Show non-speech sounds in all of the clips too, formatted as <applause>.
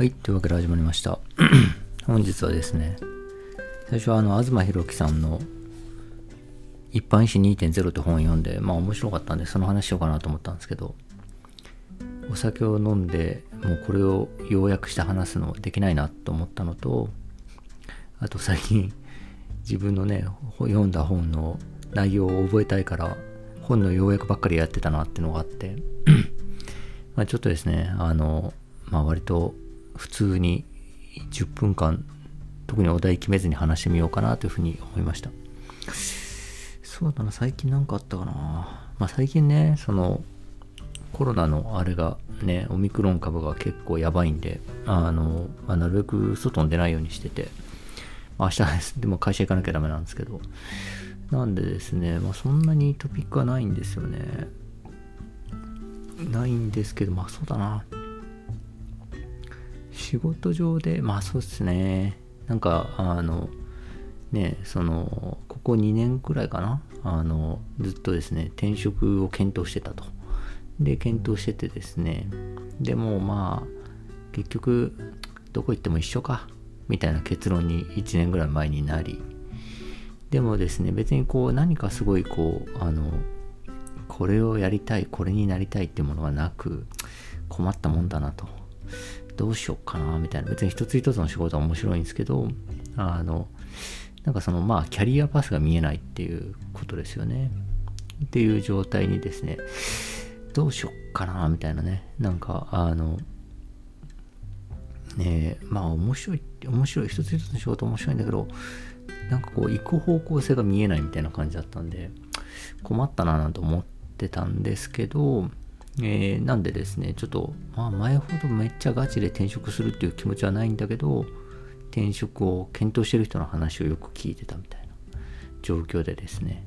はい、というわけで始まりました。<clears throat> 本日はですね、最初はあの、東博樹さんの一般史2.0って本を読んで、まあ面白かったんで、その話しようかなと思ったんですけど、お酒を飲んで、もうこれを要約して話すのできないなと思ったのと、あと最近、自分のね、読んだ本の内容を覚えたいから、本の要約ばっかりやってたなっていうのがあって、<clears throat> まあちょっとですね、あの、まあ割と普通に10分間特にお題決めずに話してみようかなというふうに思いました。そうだな最近何かあったかな。まあ最近ねそのコロナのあれがねオミクロン株が結構やばいんであの、まあ、なるべく外に出ないようにしてて、明日ですでも会社行かなきゃダメなんですけど。なんでですね、まあ、そんなにトピックはないんですよね。ないんですけどまあそうだな。仕事上で、まあそうですね。なんか、あの、ね、その、ここ2年くらいかな。あの、ずっとですね、転職を検討してたと。で、検討しててですね。でもまあ、結局、どこ行っても一緒か。みたいな結論に1年ぐらい前になり。でもですね、別にこう、何かすごいこう、あの、これをやりたい、これになりたいってものがなく、困ったもんだなと。どうしよっかなみたいな。別に一つ一つの仕事は面白いんですけどあのなんかそのまあキャリアパスが見えないっていうことですよね。っていう状態にですねどうしよっかなみたいなね。なんかあのねまあ面白い面白い一つ一つの仕事面白いんだけどなんかこう行く方向性が見えないみたいな感じだったんで困ったななんて思ってたんですけどえー、なんでですね、ちょっと、まあ前ほどめっちゃガチで転職するっていう気持ちはないんだけど、転職を検討してる人の話をよく聞いてたみたいな状況でですね。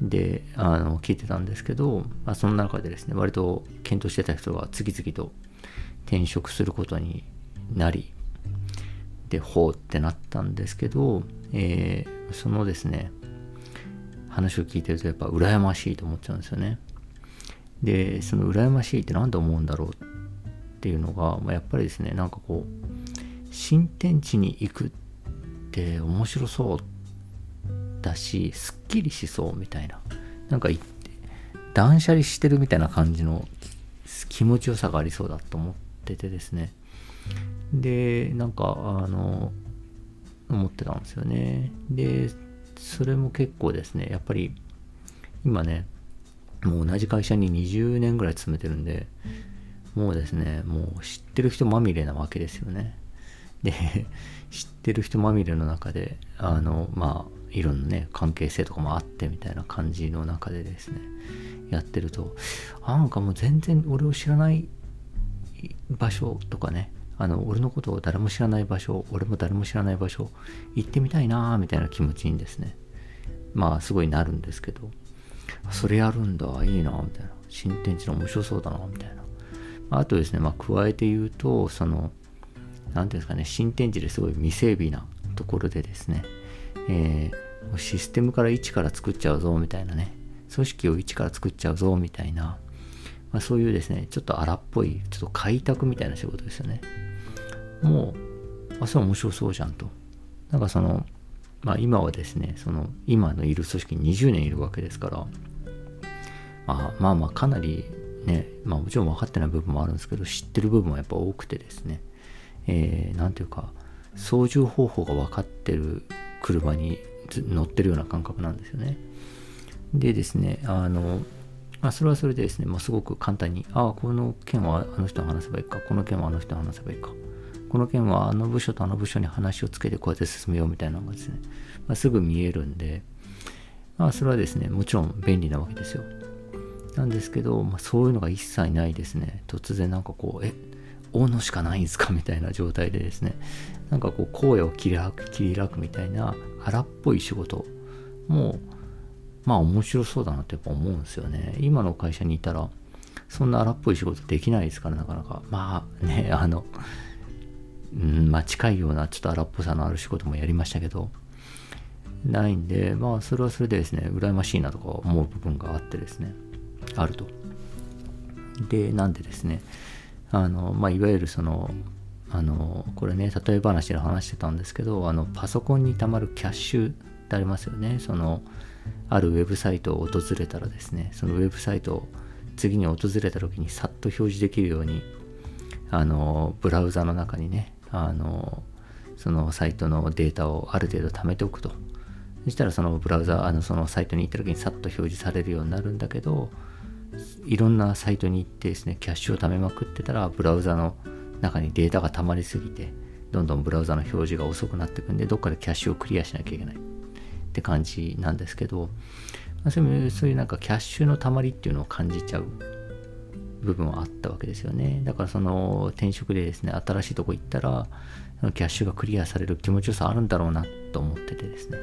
で、あの、聞いてたんですけど、まあその中でですね、割と検討してた人が次々と転職することになり、で、ほうってなったんですけど、えー、そのですね、話を聞いてるとやっぱ羨ましいと思っちゃうんですよね。でその羨ましいって何で思うんだろうっていうのが、まあ、やっぱりですねなんかこう新天地に行くって面白そうだしすっきりしそうみたいななんか断捨離してるみたいな感じの気持ちよさがありそうだと思っててですね。でなんかあの思ってたんですよね。でそれも結構ですねやっぱり今ねもう同じ会社に20年ぐらい勤めてるんで、もうですね、もう知ってる人まみれなわけですよね。で、<laughs> 知ってる人まみれの中で、あの、まあ、いろんなね、関係性とかもあってみたいな感じの中でですね、やってると、なんかもう全然俺を知らない場所とかね、あの、俺のことを誰も知らない場所、俺も誰も知らない場所、行ってみたいなーみたいな気持ちにですね、まあ、すごいなるんですけど、それやるんだ、いいな、みたいな。新天地の面白そうだな、みたいな。あとですね、まあ、加えて言うと、その、なんていうんですかね、新天地ですごい未整備なところでですね、えー、システムから一から作っちゃうぞ、みたいなね、組織を一から作っちゃうぞ、みたいな、まあ、そういうですね、ちょっと荒っぽい、ちょっと開拓みたいな仕事ですよね。もう、あ、それ面白そうじゃんと。なんかその、まあ今はですね、その今のいる組織に20年いるわけですから、まあまあまあかなりね、まあもちろん分かってない部分もあるんですけど、知ってる部分はやっぱ多くてですね、えー、ていうか、操縦方法が分かってる車に乗ってるような感覚なんですよね。でですね、あの、まあ、それはそれでですね、まあ、すごく簡単に、ああ、この件はあの人に話せばいいか、この件はあの人に話せばいいか、この件はあの部署とあの部署に話をつけてこうやって進めようみたいなのがですね、まあ、すぐ見えるんで、まあ、それはですね、もちろん便利なわけですよ。なんですけど、まあ、そういうのが一切ないですね。突然なんかこう、え、大野しかないんですかみたいな状態でですね、なんかこう、荒野を切り開く、切り開くみたいな荒っぽい仕事も、まあ面白そうだなってやっぱ思うんですよね。今の会社にいたら、そんな荒っぽい仕事できないですから、なかなか。まあね、あの、うん、まあ近いようなちょっと荒っぽさのある仕事もやりましたけど、ないんで、まあそれはそれでですね、羨ましいなとか思う部分があってですね、あると。で、なんでですね、あの、まあいわゆるその、あのこれね例え話で話してたんですけどあのパソコンにたまるキャッシュってありますよね。そのあるウェブサイトを訪れたらですね。そのウェブサイトを次に訪れた時にさっと表示できるようにあのブラウザの中にねあのそのサイトのデータをある程度貯めておくと。そしたらそのブラウザあのそのサイトに行った時にさっと表示されるようになるんだけどいろんなサイトに行ってですねキャッシュを貯めまくってたらブラウザの中にデータが溜まりすぎてどんどんブラウザの表示が遅くなっていくんでどっかでキャッシュをクリアしなきゃいけない。って感じなんですけど、そういうそういうなんかキャッシュの溜まりっていうのを感じちゃう。部分はあったわけですよね。だからその転職でですね新しいとこ行ったらキャッシュがクリアされる気持ちよさあるんだろうなと思っててですね。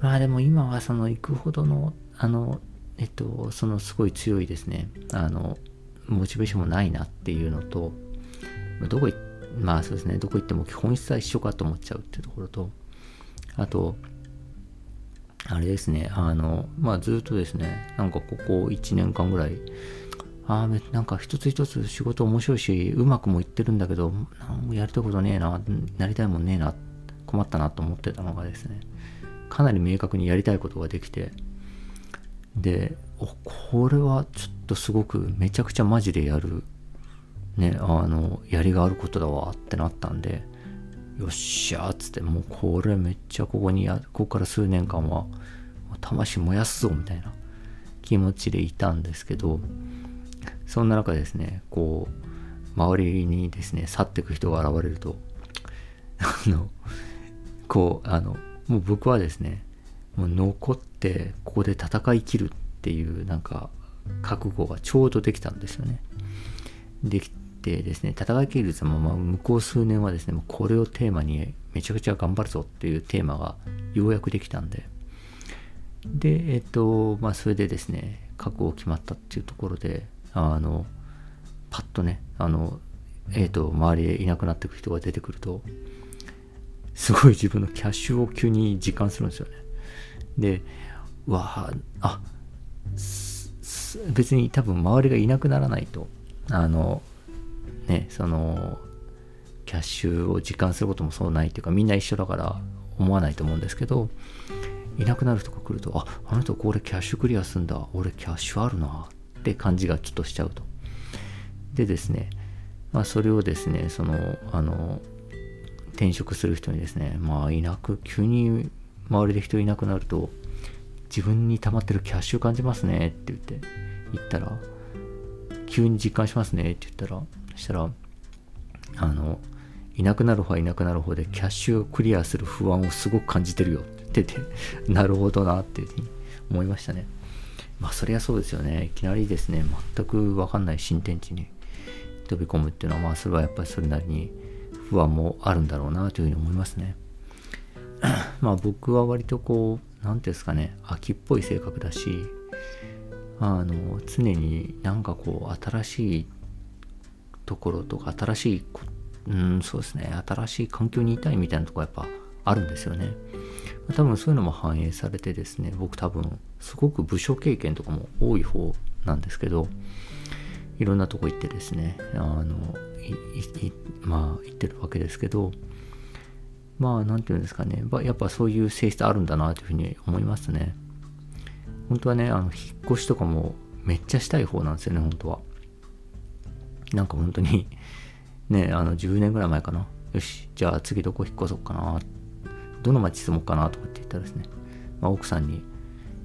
まあでも今はその行くほどのあのえっとそのすごい強いですねあのモチベーションもないなっていうのとどこ行まあそうですねどこ行っても基本質は一緒かと思っちゃうっていうところとあとあれですねあのまあずっとですねなんかここ1年間ぐらいあ、なんか一つ一つ仕事面白いし、うまくもいってるんだけど、やりたいことねえな、なりたいもんねえな、困ったなと思ってたのがですね、かなり明確にやりたいことができて、で、これはちょっとすごくめちゃくちゃマジでやる、ね、あの、やりがあることだわってなったんで、よっしゃーっつって、もうこれめっちゃここにや、ここから数年間は、魂燃やすぞみたいな気持ちでいたんですけど、そんな中ですね、こう、周りにですね、去っていく人が現れると、<laughs> あの、こう、あの、もう僕はですね、もう残ってここで戦い切るっていうなんか覚悟がちょうどできたんですよね。できてですね、戦い切るってまま向こう数年はですね、もうこれをテーマにめちゃくちゃ頑張るぞっていうテーマがようやくできたんで、で、えっと、まあそれでですね、覚悟決まったっていうところで、あの、パッとね、あの、えっ、と、周りでいなくなっていく人が出てくると、すごい自分のキャッシュを急に実感するんですよね。で、わあ、あ、別に多分周りがいなくならないと、あの、ね、その、キャッシュを実感することもそうないっていうか、みんな一緒だから思わないと思うんですけど、いなくなる人が来ると、あ、あの人これキャッシュクリアすんだ。俺キャッシュあるな。っって感じがちょっとしちゃうと。でですね、まあ、それをですね、その、あの、転職する人にですね、まあ、いなく、急に周りで人いなくなると、自分に溜まってるキャッシュ感じますねって言って、言ったら、急に実感しますねって言ったら、そしたら、あの、いなくなる方はいなくなる方でキャッシュをクリアする不安をすごく感じてるよって言ってて、なるほどなって思いましたね。まあそりゃそうですよね。いきなりですね、全くわかんない新天地に飛び込むっていうのは、まあそれはやっぱりそれなりに不安もあるんだろうなというふうに思いますね。<clears throat> まあ僕は割とこう、何ていうんですかね、秋っぽい性格だし、あの、常になんかこう、新しいところとか、新しい、うん、そうですね、新しい環境にいたいみたいなところやっぱあるんですよね。多分そういうのも反映されてですね、僕多分すごく部署経験とかも多い方なんですけど、いろんなとこ行ってですね、あの、まあ行ってるわけですけど、まあなんていうんですかね、やっぱそういう性質あるんだなというふうに思いますね。本当はね、あの、引っ越しとかもめっちゃしたい方なんですよね、本当は。なんか本当にね、あの10年ぐらい前かな。よし、じゃあ次どこ引っ越そうかなってどの町住もうかなとかって言ったらですね、まあ、奥さんに、い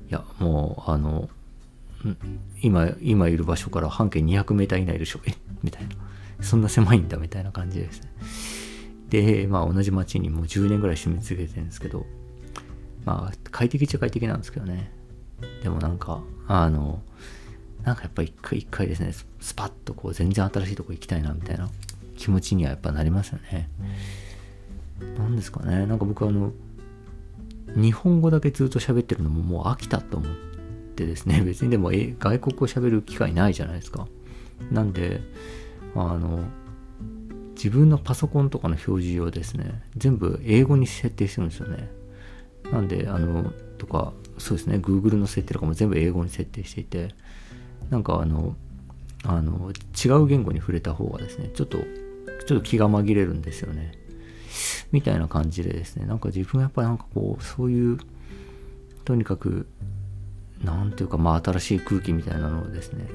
や、もう、あの、今、今いる場所から半径200メーター以内でしょ、え <laughs> みたいな。そんな狭いんだ、みたいな感じですね。で、まあ同じ町にもう10年ぐらい住み続けてるんですけど、まあ快適っちゃ快適なんですけどね。でもなんか、あの、なんかやっぱ一回一回ですね、スパッとこう全然新しいとこ行きたいなみたいな気持ちにはやっぱなりますよね。何ですかね。なんか僕あの日本語だけずっと喋ってるのももう飽きたと思ってですね。<laughs> 別にでも外国語喋る機会ないじゃないですか。なんであの自分のパソコンとかの表示をですね全部英語に設定してるんですよね。なんであのとかそうですね。Google の設定とかも全部英語に設定していてなんかあのあの違う言語に触れた方がですねちょっとちょっと気が紛れるんですよね。みたいな感じでですね、なんか自分はやっぱりなんかこう、そういう、とにかく、なんていうか、まあ新しい空気みたいなのをですね、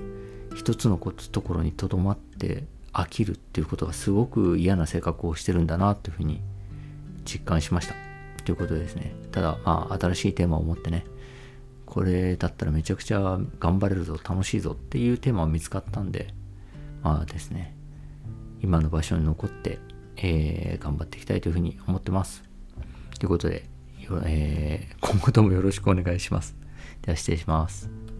一つのところにとどまって飽きるっていうことがすごく嫌な性格をしてるんだなというふうに実感しました。ということでですね、ただまあ新しいテーマを持ってね、これだったらめちゃくちゃ頑張れるぞ、楽しいぞっていうテーマが見つかったんで、まあですね、今の場所に残って、えー、頑張っていきたいというふうに思ってます。ということで、えー、今後ともよろしくお願いします。では失礼します。